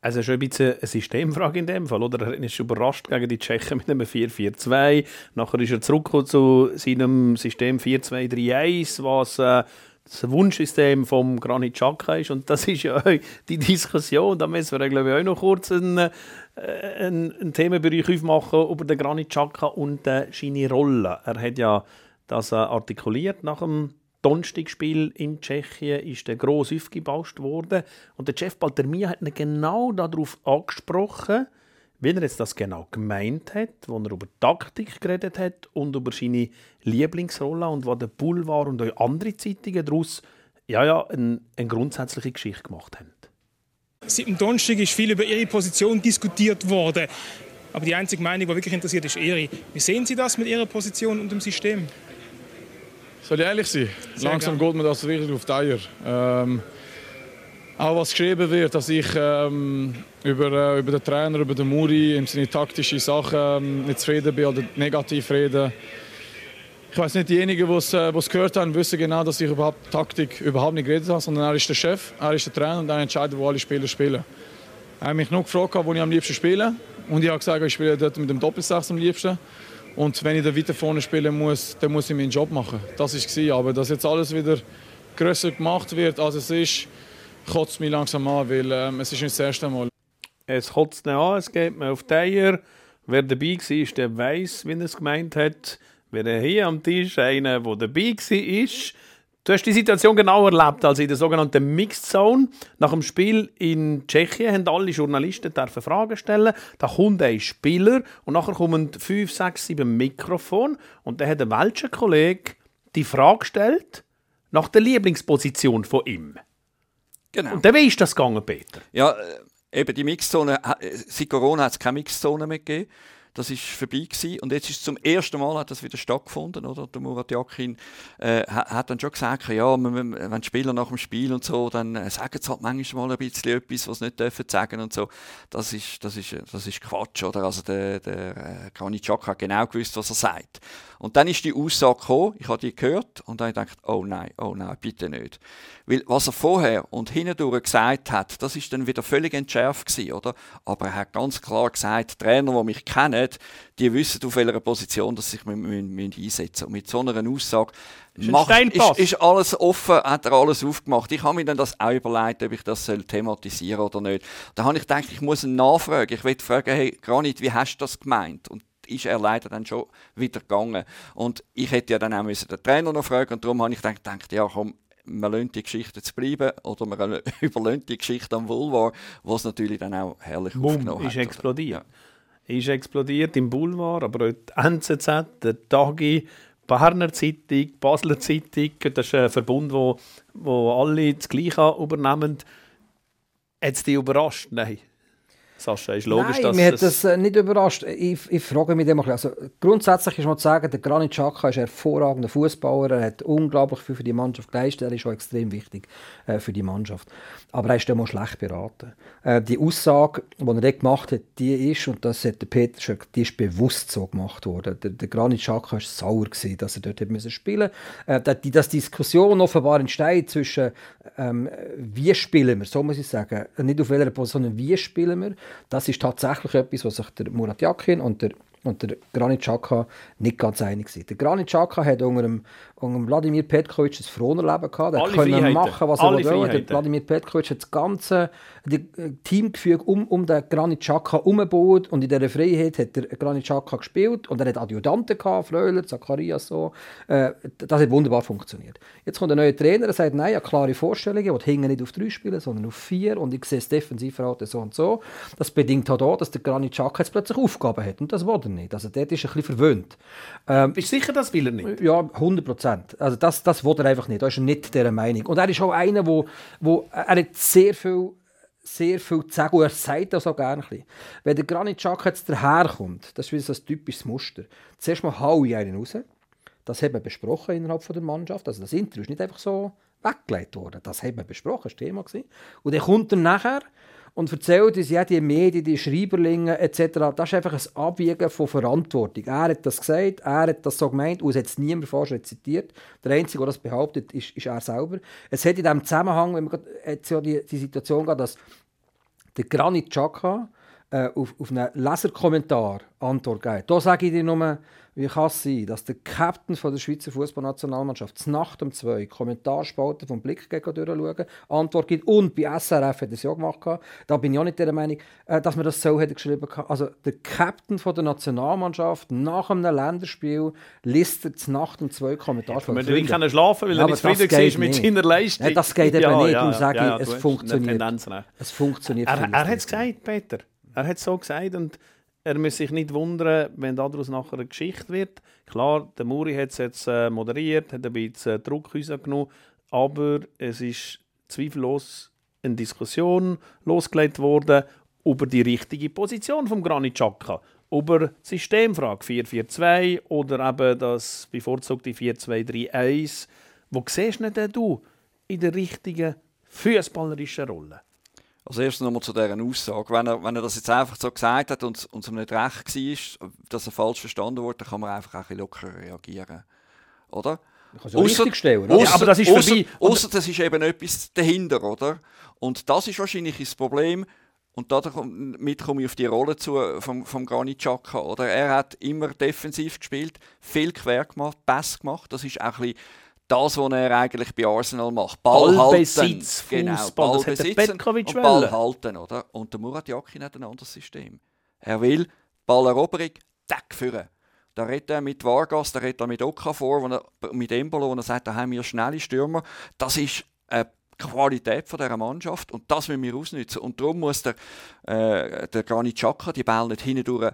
Also schon ein bisschen eine Systemfrage in dem Fall, oder? Er ist überrascht gegen die Tschechen mit einem 4-4-2. Nachher ist er zurückgekommen zu seinem System 4-2-3-1, was äh, das Wunschsystem vom Granit Xhaka ist. Und das ist ja die Diskussion. Da müssen wir, glaube ich, auch noch kurz einen, äh, einen, einen Themenbereich aufmachen über den Granit Xhaka und äh, seine Rolle. Er hat ja das äh, artikuliert nach dem Donnerstagspiel in Tschechien ist der gross aufgebauscht worden und der Chef Baltermia hat ihn genau darauf angesprochen, wie er jetzt das genau gemeint hat, wo er über Taktik geredet hat und über seine Lieblingsrolle und was der Boulevard und auch andere Zeitungen daraus ja, ja, eine, eine grundsätzliche Geschichte gemacht haben. Seit dem Donnerstag ist viel über Ihre Position diskutiert worden. Aber die einzige Meinung, die wirklich interessiert, ist Ihre. Wie sehen Sie das mit Ihrer Position und dem System? Soll ich ehrlich sein? Sehr Langsam gern. geht mir das wirklich auf die Eier. Ähm, auch was geschrieben wird, dass ich ähm, über, äh, über den Trainer, über den Muri, in seine taktischen Sachen ähm, nicht zufrieden bin oder negativ rede. Ich weiß nicht, diejenigen, die es äh, gehört haben, wissen genau, dass ich überhaupt Taktik überhaupt nicht geredet habe, sondern er ist der Chef, er ist der Trainer und er entscheidet, wo alle Spieler spielen. Er hat mich noch gefragt, wo ich am liebsten spiele. Und ich habe gesagt, ich spiele dort mit dem Doppelsechs am liebsten. Und wenn ich da weiter vorne spielen muss, dann muss ich meinen Job machen. Das war Aber dass jetzt alles wieder grösser gemacht wird, als es ist, kotzt mich langsam an, weil ähm, es ist nicht das erste Mal. Es kotzt ihn an, es geht mir auf die Eier. Wer dabei war, der weiß, wie er es gemeint hat. Wer hier am Tisch einer, der dabei war, Du hast die Situation genau erlebt, also in der sogenannten Mixed Zone. Nach dem Spiel in Tschechien haben alle Journalisten dürfen Fragen stellen. Da kommt ein Spieler und nachher kommen fünf, sechs, sieben Mikrofon und dann hat ein welcher Kollege die Frage gestellt nach der Lieblingsposition von ihm. Genau. Und dann wie ist das gegangen, Peter? Ja, äh, eben die Mixzone, äh, seit Corona hat es keine Mixzone mehr gegeben. Das ist vorbei gewesen. und jetzt ist zum ersten Mal hat das wieder stattgefunden, oder? Der Murat Yakin äh, hat dann schon gesagt, ja, wenn die Spieler nach dem Spiel und so, dann äh, sagen sie halt manchmal mal ein bisschen etwas, was sie nicht dürfen sagen und so. Das ist, das ist, äh, das ist Quatsch, oder? Also der, der äh, Granit Xhaka hat genau gewusst, was er sagt. Und dann ist die Aussage gekommen, ich habe die gehört und dann gedacht, oh nein, oh nein, bitte nicht. Weil was er vorher und hindurch gesagt hat, das ist dann wieder völlig entschärft gewesen, oder? Aber er hat ganz klar gesagt, Trainer, die mich kennen, die wissen, auf welcher Position dass ich mich müssen- einsetzen Und mit so einer Aussage ein macht, Steilpass. ist, ist alles offen, hat er alles aufgemacht. Ich habe mir dann das auch überlegt, ob ich das soll thematisieren oder nicht. Da habe ich gedacht, ich muss ihn nachfragen. Ich will fragen, hey, Granit, wie hast du das gemeint? Und ist er leider dann schon wieder gegangen. Und ich hätte ja dann auch müssen den Trainer noch fragen und darum habe ich dann gedacht, ja komm, wir lassen die Geschichte zu bleiben oder wir überlassen die Geschichte am Boulevard, was natürlich dann auch herrlich Bumm, aufgenommen ist hat. explodiert. Ist explodiert im Boulevard, aber auch die NZZ, der Tagi, Berner Zeitung, Basler Zeitung, das ist ein Verbund, wo, wo alle das Gleiche übernehmen. Hat es dich überrascht? Nein. Sascha, ist logisch, Nein, dass mich hat das äh, nicht überrascht. Ich, ich frage mich dem ein bisschen. Also, grundsätzlich ist mal zu sagen, der Granit Xhaka ist ein hervorragender Fußballer. Er hat unglaublich viel für die Mannschaft geleistet. Er ist auch extrem wichtig äh, für die Mannschaft. Aber er ist dann mal schlecht beraten. Äh, die Aussage, die er dort gemacht hat, die ist, und das hat der Peter schon die ist bewusst so gemacht worden. Der, der Granit Xhaka war sauer, gewesen, dass er dort müssen spielen musste. Äh, dass die dass Diskussion offenbar entsteht zwischen, ähm, wie spielen wir, so muss ich sagen, nicht auf welcher Position, sondern wie spielen wir. Das ist tatsächlich etwas, was sich der Murat Yakin und der und der Granit Xhaka nicht ganz einig sind. Der Granit Xhaka hat unter dem, dem Wladimir Petkovic ein Frohnerleben gehabt. Er konnte machen, was er wollte. Wladimir Petkovic hat das ganze die, äh, Teamgefüge um, um den Granit Xhaka umgebaut und in dieser Freiheit hat der Granit Xhaka gespielt und er hat Adjutanten gehabt, Fröhler, Zacharias so. Äh, das hat wunderbar funktioniert. Jetzt kommt ein neuer Trainer, der sagt, nein, habe klare Vorstellungen, will hinten nicht auf drei spielen, sondern auf vier und ich sehe das Defensivverhalten so und so. Das bedingt halt auch, dass der Granit Xhaka jetzt plötzlich Aufgaben hat und das will er nicht. Also dort ist er ein bisschen verwöhnt. Ähm, Bist du sicher, das will er nicht? ja, 100 Prozent. Also das, das will er einfach nicht. Da ist er nicht dieser Meinung. Und er ist auch einer, wo, wo er hat sehr viel sehr viel zu sagen und er sagt das auch gerne. Wenn der Granit Xhaka jetzt daherkommt, das ist wie so ein typisches Muster. Zuerst mal hau ich einen raus. Das haben wir besprochen innerhalb der Mannschaft. Also das Interview ist nicht einfach so weggelegt worden. Das haben wir besprochen, das war Thema. Und dann kommt er nachher und erzählt uns, ja, die Medien, die Schreiberlinge etc., das ist einfach ein Abwiegen von Verantwortung. Er hat das gesagt, er hat das so gemeint und es hat niemand falsch rezitiert. Der Einzige, der das behauptet, ist, ist er selber. Es hat in diesem Zusammenhang, wenn man jetzt ja die, die Situation geht, dass der Granit Xhaka äh, auf, auf einen Leserkommentar Antwort gibt. Da sage ich dir nur, wie kann es sein, dass der Captain von der Schweizer Fußballnationalmannschaft Nacht um zwei Kommentarspalten vom Blick durchschauen, Antwort gibt und bei SRF hat er es ja gemacht. Da bin ich auch nicht der Meinung, äh, dass man das so hätte geschrieben hat. Also der Captain von der Nationalmannschaft nach einem Länderspiel listet Nacht um zwei Kommentarspalten. Ja, man kann schlafen, weil ja, er nicht zufrieden ist mit seiner Leistung. Ja, das geht eben ja, nicht. Ja, sage, ja, es, funktioniert. es funktioniert. Er, er hat es gesagt, Peter. Er hat es so gesagt und er muss sich nicht wundern, wenn daraus nachher eine Geschichte wird. Klar, der Muri hat es jetzt äh, moderiert, hat ein bisschen äh, Druck genommen, aber es ist zweifellos eine Diskussion losgelegt worden über die richtige Position vom Granit Xhaka. Über die Systemfrage 4-4-2 oder eben das bevorzugte 4-2-3-1. Wo siehst du denn in der richtigen fußballerischen Rolle? Als erstes nochmal zu dieser Aussage. Wenn er, wenn er das jetzt einfach so gesagt hat und, und es ihm nicht recht war, dass er falsch verstanden wurde, dann kann man einfach ein bisschen locker reagieren. Oder? Ausser, ausser, ja, aber das ist ausser. Außer das ist eben etwas dahinter, oder? Und das ist wahrscheinlich das Problem. Und damit komme ich auf die Rolle zu vom, vom Granit Xhaka, oder? Er hat immer defensiv gespielt, viel quer gemacht, Pass gemacht. Das ist auch ein bisschen das, was er eigentlich bei Arsenal macht. Ball Ballbesitz, halten. Genau, Ballbesitz und Ball halten. Oder? Und der Murat Yakin hat ein anderes System. Er will Balleroberung, Deck führen. Da redet er mit Vargas, da redet er mit Okafor, wo er, mit Embolo, wo er sagt, da haben wir schnelle Stürmer. Das ist eine Qualität von dieser Mannschaft und das müssen wir ausnutzen. Und darum muss der, äh, der Granit Xhaka die Bälle nicht hindurch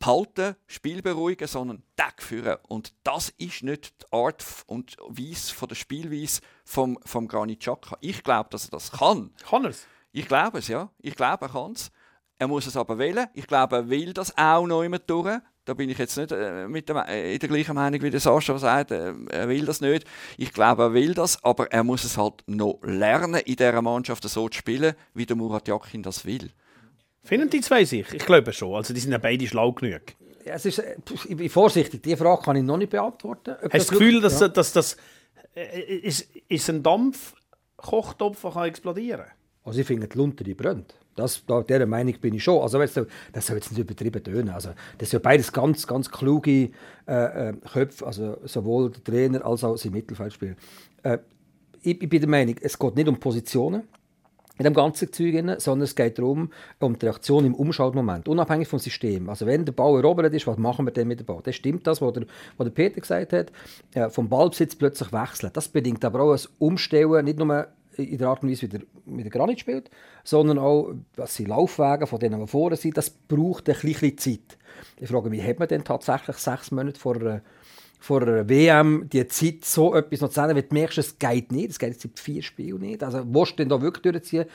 behalten, Spiel beruhigen, sondern Tag führen. Und das ist nicht die Art und Weise von der Spielweise vom, vom Granit Xhaka. Ich glaube, dass er das kann. Kann er es? Ich glaube es, ja. Ich glaube, er kann es. Er muss es aber wählen. Ich glaube, er will das auch noch immer durch. Da bin ich jetzt nicht äh, mit der, äh, in der gleichen Meinung wie der Sascha sagt. Äh, er will das nicht. Ich glaube, er will das, aber er muss es halt noch lernen, in dieser Mannschaft so zu spielen, wie der Murat Yakin das will. Finden die zwei sich? Ich glaube schon. Also die sind ja beide schlau genug. Ja, es ist, äh, ich bin vorsichtig. Die Frage kann ich noch nicht beantworten. Hast du das Gefühl, dass, ja. dass das äh, ist, ist ein Dampfkochtopf, der explodieren kann? Also ich finde, die Lunte die brennt. Das, da, dieser Meinung bin ich schon. Also, das soll jetzt nicht übertrieben tönen. Also, das sind beides ganz, ganz kluge äh, äh, Köpfe, also sowohl der Trainer als auch sein Mittelfeldspieler. Äh, ich, ich bin der Meinung, es geht nicht um Positionen in dem ganzen Zeug, sondern es geht darum, um die Reaktion im Umschaltmoment, unabhängig vom System. Also wenn der Ball erobert ist, was machen wir denn mit dem Ball? Das stimmt das, was der, was der Peter gesagt hat, äh, vom Ballbesitz plötzlich wechseln. Das bedingt aber auch ein Umstellen, nicht nur in der Art und Weise, wie der, wie der Granit spielt, sondern auch, was sind Laufwege von denen, die vorne sind, das braucht ein bisschen Zeit. Ich frage mich, hat man denn tatsächlich sechs Monate vor einer vor einer WM die Zeit so etwas noch zu sagen, weil du merkst, es geht nicht, es geht jetzt seit vier Spielen nicht. Also willst du denn da wirklich durchziehen?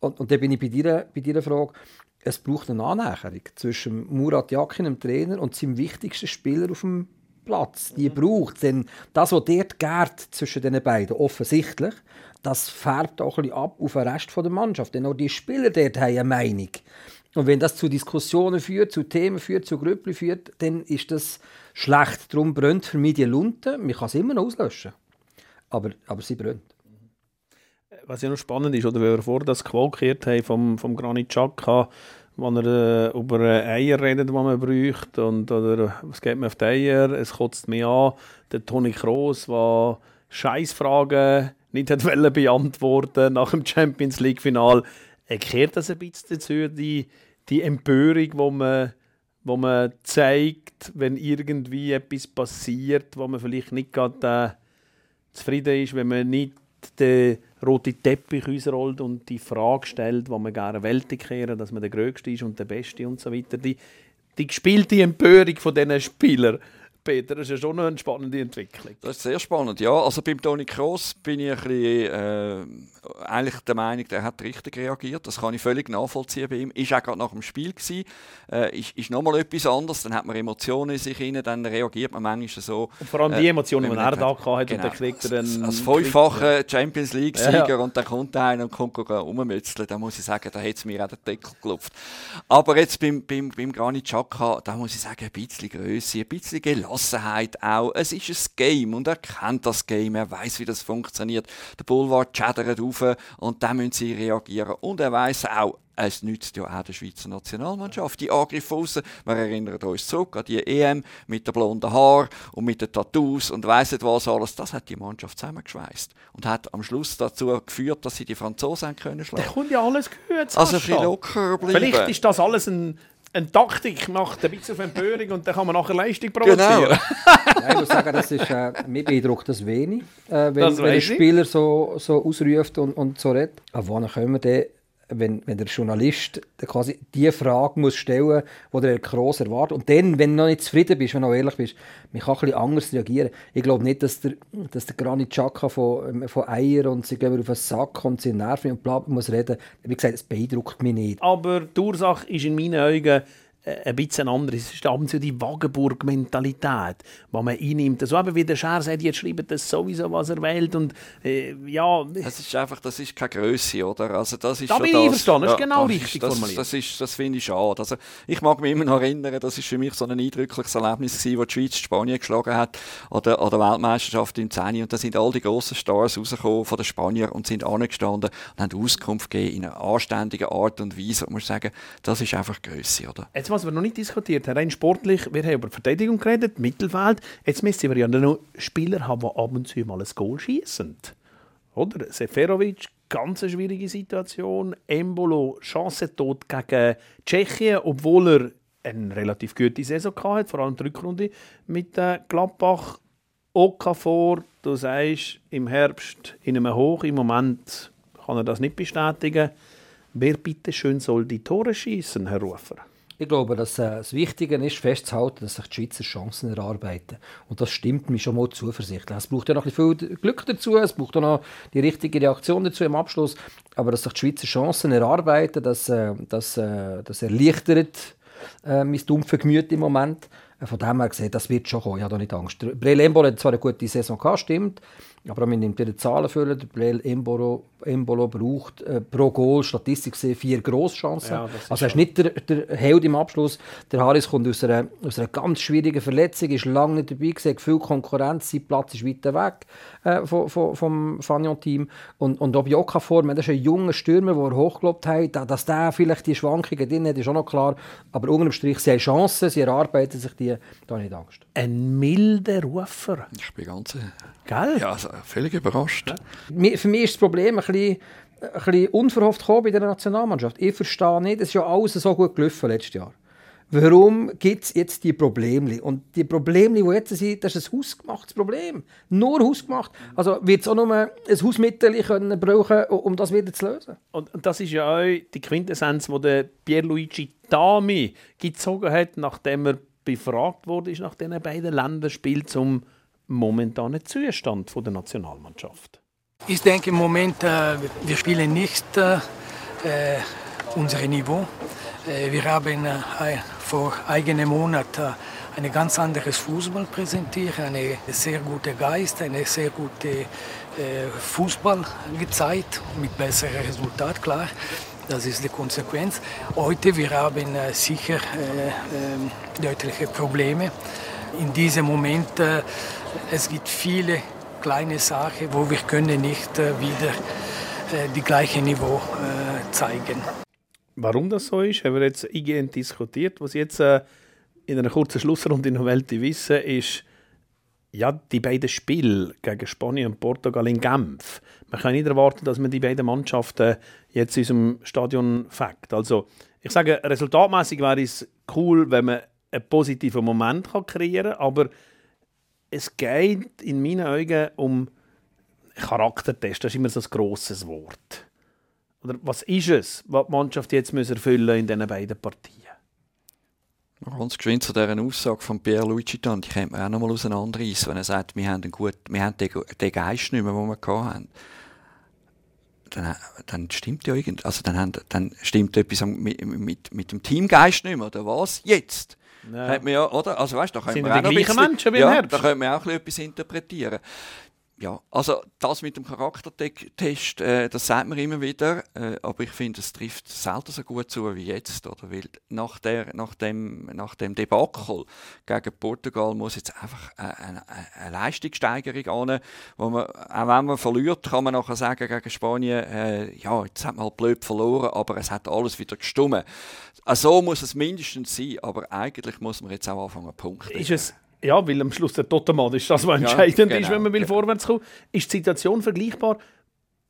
Und, und dann bin ich bei dir, bei dir Frage, es braucht eine Annäherung zwischen Murat Yakin, dem Trainer, und seinem wichtigsten Spieler auf dem Platz. Die mhm. braucht Denn das, was dort geht zwischen den beiden, offensichtlich, das färbt auch ein bisschen ab auf den Rest der Mannschaft. Denn auch die Spieler dort haben eine Meinung. Und wenn das zu Diskussionen führt, zu Themen führt, zu Grüppeln führt, dann ist das schlecht. Darum brennt für mich die Lunte. Man kann sie immer noch auslöschen. Aber, aber sie brennt. Was ja noch spannend ist, oder wenn wir vor das Qual gehört haben vom, vom Granit Xhaka, wo er äh, über Eier redet, die man braucht, und, oder was geht mir auf die Eier, es kotzt mich an. Der Toni Kroos, der Scheißfragen nicht hat beantworten nach dem Champions League Final. Erkehrt das ein bisschen dazu, die, die Empörung, die man wo man zeigt, wenn irgendwie etwas passiert, wo man vielleicht nicht gerade äh, zufrieden ist, wenn man nicht den roten Teppich ausrollt und die Frage stellt, wo man gerne Welt kehren, dass man der Größte ist und der Beste und so weiter. Die, die gespielte Empörung von diesen Spielern, Peter. Das ist ja schon eine spannende Entwicklung. Das ist sehr spannend, ja. Also beim Toni Kroos bin ich ein bisschen, äh, eigentlich der Meinung, der hat richtig reagiert. Das kann ich völlig nachvollziehen bei ihm. Ist auch gerade nach dem Spiel gewesen. Äh, ist, ist nochmal etwas anderes. Dann hat man Emotionen in sich rein, dann reagiert man manchmal so. Und vor allem die äh, Emotionen, die er man da nicht gehabt hat, Genau. und dann kriegt er einen... Als fünffacher Champions League-Sieger Ja, ja. und dann kommt einer und kommt rummützeln, da muss ich sagen, da hat es mir auch den Deckel geklopft. Aber jetzt beim, beim, beim Granit Xhaka, da muss ich sagen, ein bisschen Größe, ein bisschen Gelassenheit auch. Es ist ein Game und er kennt das Game, er weiß, wie das funktioniert. Der Boulevard chattert auf und dann müssen sie reagieren. Und er weiß auch, es nützt ja auch der Schweizer Nationalmannschaft. Die Angriffe aussen, wir erinnern uns zurück an die EM mit den blonden Haaren und mit den Tattoos und weiss nicht was alles. Das hat die Mannschaft zusammengeschweißt und hat am Schluss dazu geführt, dass sie die Franzosen können Da schlagen. kommt ja alles gehört. Also ein bisschen locker bleiben. Vielleicht ist das alles ein, eine Taktik, macht ein bisschen auf Empörung und dann kann man nachher Leistung produzieren. Genau. Ja, ich muss sagen, das ist, äh, mir beeindruckt das wenig, äh, wenn, Das wenn ein. Spieler so, so ausruft und, und so redet. Aber wann können wir denn, wenn, wenn der Journalist quasi die Frage muss stellen muss, die der Kroos erwartet. Und dann, wenn du noch nicht zufrieden bist, wenn du noch ehrlich bist, man kann ein bisschen anders reagieren. Ich glaube nicht, dass der, dass der Granit Xhaka von, ähm, von Eier und sie gehen auf den Sack und sie nerven und bla, muss reden. Wie gesagt, es beeindruckt mich nicht. Aber die Ursache ist in meinen Augen ein bisschen anders. Es ist abends so die Wagenburg-Mentalität, die man einnimmt. So eben wie der Scher sagt, jetzt schreibt das sowieso, was er wählt. Und äh, ja, Es ist einfach, das ist keine Größe, oder? Also das ist Da bin ich einverstanden, das ist genau das richtig das, formuliert. Das, ist, das finde ich schade. Also ich mag mich immer noch erinnern, das ist für mich so ein eindrückliches Erlebnis gewesen, wo die Schweiz Spanien geschlagen hat an der, an der Weltmeisterschaft im 10. Und da sind all die grossen Stars rausgekommen von den Spaniern und sind angestanden und haben Auskunft gegeben in einer anständigen Art und Weise. Und muss sagen, das ist einfach Größe, oder? Jetzt, was wir noch nicht diskutiert haben, rein sportlich, wir haben über Verteidigung geredet, Mittelfeld. Jetzt müssen wir ja noch Spieler haben, die ab und zu mal ein Goal schießen. Oder? Seferovic, ganz eine schwierige Situation. Embolo, Chancentod gegen Tschechien, obwohl er eine relativ gute Saison hatte, vor allem die Rückrunde mit äh, Gladbach. Okafor, du sagst, im Herbst in einem Hoch, im Moment kann er das nicht bestätigen. Wer bitte schön soll die Tore schießen, Herr Rufer? Ich glaube, dass äh, das Wichtige ist, festzuhalten, dass sich die Schweizer Chancen erarbeiten. Und das stimmt mich schon mal zuversichtlich. Es braucht ja noch ein bisschen viel Glück dazu, es braucht auch noch die richtige Reaktion dazu im Abschluss. Aber dass sich die Schweizer Chancen erarbeiten, das, äh, das, äh, das erleichtert äh, mein dumpfes Gemüt im Moment. Äh, Von dem her gesehen, das wird schon kommen, ich habe da nicht Angst. Der Brel Embolo hat zwar eine gute Saison gehabt, stimmt, aber man nimmt wieder Zahlen füllen. Der Brel Embolo, Embolo braucht äh, pro Goal statistisch gesehen vier Grosschancen. Ja, also er ist nicht der, der Held im Abschluss. Der Harris kommt aus einer, aus einer ganz schwierigen Verletzung, ist lange nicht dabei hat viel Konkurrenz, sein Platz ist weiter weg äh, vom, vom, vom Fagnon-Team. Und, und ob Joka vor, das ist ein junger Stürmer, den er hochgelobt hat, da- dass der vielleicht die Schwankungen drin hat, ist auch noch klar. Aber unterm Strich, sie haben Chancen, sie erarbeiten sich die, da habe ich nicht Angst. Ein milder Rufer. Ich bin ganz Gell? ja, also, völlig überrascht. Für mich ist das Problem ein bisschen, ein bisschen unverhofft gekommen bei der Nationalmannschaft. Ich verstehe nicht, es ist ja alles so gut gelaufen letztes Jahr. Warum gibt es jetzt die Probleme? Und die Probleme, die jetzt sind, das ist ein hausgemachtes Problem. Nur hausgemacht. Also wird es auch nur ein Hausmittel können brauchen, um das wieder zu lösen? Und, und das ist ja auch die Quintessenz, die der Pierluigi Tami gezogen hat, nachdem er befragt wurde, ist nach diesen beiden Länderspielen zum momentanen Zustand der Nationalmannschaft. Ich denke im Moment, äh, wir spielen nicht äh, äh, unser Niveau. Äh, wir haben vor einigen Monaten ein ganz anderes Fußball präsentiert, einen sehr guten Geist, einen sehr guten Fußball gezeigt, mit besseren Resultaten, klar. Das ist die Konsequenz. Heute wir haben sicher deutliche Probleme. In diesem Moment es gibt viele kleine Sachen, wo wir können nicht äh, wieder äh, die gleiche Niveau äh, zeigen. Warum das so ist, haben wir jetzt eingehend diskutiert. Was jetzt äh, in einer kurzen Schlussrunde in der Welt wissen, ist, ja, die beiden Spiele gegen Spanien und Portugal in Genf. Man kann nicht erwarten, dass man die beiden Mannschaften jetzt in unserem Stadion fängt. Also, ich sage, resultatmäßig wäre es cool, wenn man einen positiven Moment kreieren kann, aber es geht in meinen Augen um Charaktertest. Das ist immer so ein grosses Wort. Oder was ist es, was die Mannschaft jetzt muss in diesen beiden Partien? Ganz geschwind zu dieser Aussage von Pierre Luigi Tan, die könnte man auch nochmal auseinanderreißen, wenn er sagt, wir haben, gut, wir haben den, den Geist nicht mehr, den wir hatten. Dann, dann stimmt ja irgend, also dann, dann stimmt etwas mit, mit, mit dem Teamgeist nicht mehr, oder was? Jetzt! Ja. Hat man ja, oder? Also weißt, da können wir auch noch ein bisschen, Menschen ja, da können wir auch etwas interpretieren ja, also das mit dem Charaktertest, äh, das sagt man immer wieder, äh, aber ich finde, es trifft selten so gut zu wie jetzt, oder? Weil nach, der, nach, dem, nach dem Debakel gegen Portugal muss jetzt einfach eine, eine, Leistungssteigerung an, wo man, auch wenn man verliert, kann man nachher sagen gegen Spanien, äh, ja, jetzt hat man halt blöd verloren, aber es hat alles wieder gestummen. Also so muss es mindestens sein, aber eigentlich muss man jetzt auch anfangen, Punkte. Ist es ja, weil am Schluss der Totemann ist das, was entscheidend ja, genau, ist, wenn man will genau. vorwärts kommen Ist die Situation vergleichbar?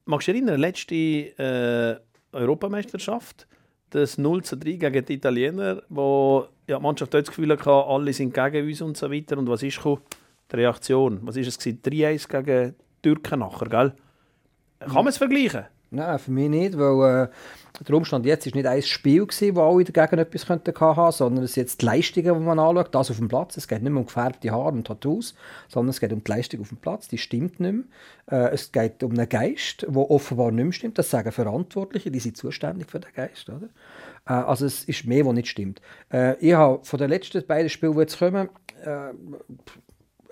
Magst du dich erinnern, letzte äh, Europameisterschaft, das 0 zu 3 gegen die Italiener, wo ja, die Mannschaft das Gefühl hatte, alle sind gegen uns und so weiter. Und was ist gekommen? Die Reaktion. Was ist es? 3-1 gegen die Türken nachher, gell? Kann man es vergleichen? Nein, für mich nicht, weil äh, der Umstand jetzt ist nicht ein Spiel gewesen, wo alle dagegen etwas könnten haben, sondern es sind jetzt die Leistungen, die man anschaut, das auf dem Platz. Es geht nicht mehr um gefärbte Haare und Tattoos, sondern es geht um die Leistung auf dem Platz, die stimmt nicht mehr. Äh, es geht um einen Geist, der offenbar nicht mehr stimmt. Das sagen Verantwortliche, die sind zuständig für den Geist. Oder? Äh, also es ist mehr, was nicht stimmt. Äh, ich habe von den letzten beiden Spielen, die jetzt kommen,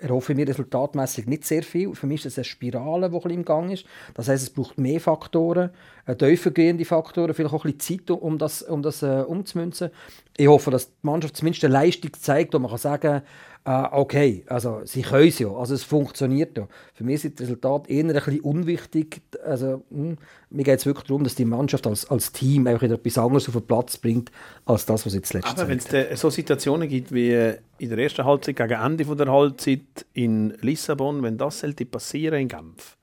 erhoffe ich mir resultatmäßig nicht sehr viel. Für mich ist es eine Spirale, die im Gang ist. Das heißt, es braucht mehr Faktoren, äh, tiefergehende Faktoren, vielleicht auch ein bisschen Zeit, um das, um das äh, umzumünzen. Ich hoffe, dass die Mannschaft zumindest eine Leistung zeigt, wo man kann sagen kann, äh, okay, also sie können es ja, also es funktioniert ja. Für mich sind die Resultate eher ein bisschen unwichtig. Also, mh, hm, mir geht es wirklich darum, dass die Mannschaft als, als Team einfach wieder etwas anderes auf den Platz bringt, als das, was sie zuletzt Aber wenn es so Situationen gibt wie in der ersten Halbzeit gegen Ende von der Halbzeit in Lissabon, wenn das sollte passieren in Genf,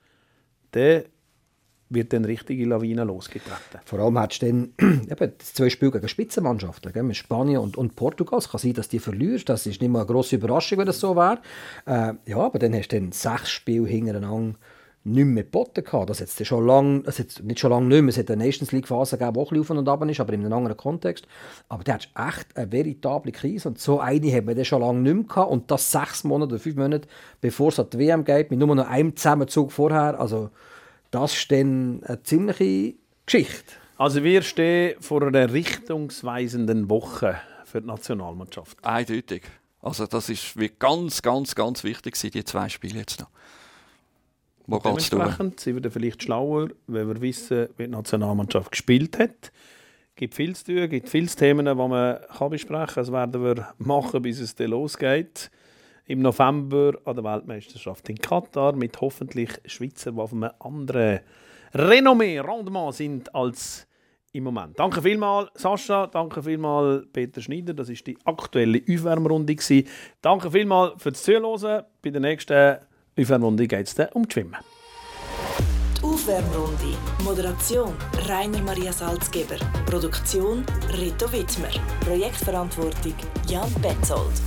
dann wird dann richtige Lawine losgetreten. Vor allem hat dann eben zwei Spiele gegen Spitzenmannschaften, gell, mit Spanien und, und Portugal. Es kann sein, dass die verlierst. Das ist nicht mal eine grosse Überraschung, wenn das so wäre. Äh, ja, aber dann hast du dann sechs Spiele hintereinander nicht mehr geboten gehabt. Das hat schon lange, das hat nicht schon lange nicht mehr. Es hat eine Nations League Phase gegeben, die auch ein auf und ab ist, aber in einem anderen Kontext. Aber der hat echt eine veritable Krise und so eine haben wir schon lange nicht mehr gehabt und das sechs Monate oder fünf Monate, bevor es an die WM geht, mit nur noch einem Zusammenzug vorher. Also das ist dann eine ziemliche Geschichte. Also wir stehen vor einer richtungsweisenden Woche für die Nationalmannschaft. Eindeutig. Also das ist wie ganz, ganz, ganz wichtig die zwei Spiele jetzt noch. Wo Dementsprechend sind wir vielleicht schlauer, wenn wir wissen, wie die Nationalmannschaft gespielt hat. Es gibt viel zu tun, gibt viele Themen, die man besprechen kann. Das werden wir machen, bis es dann losgeht im November an der Weltmeisterschaft in Katar mit hoffentlich Schweizer, die auf einem anderen Renommee, Rendement sind als im Moment. Danke vielmals, Sascha. Danke vielmals, Peter Schneider. Das ist die aktuelle Aufwärmrunde. Danke vielmals fürs Zuhören. Bei der nächsten Aufwärmrunde geht es um die Schwimmen. Die Aufwärmrunde. Moderation Rainer Maria Salzgeber. Produktion Rito Wittmer. Projektverantwortung Jan Betzold.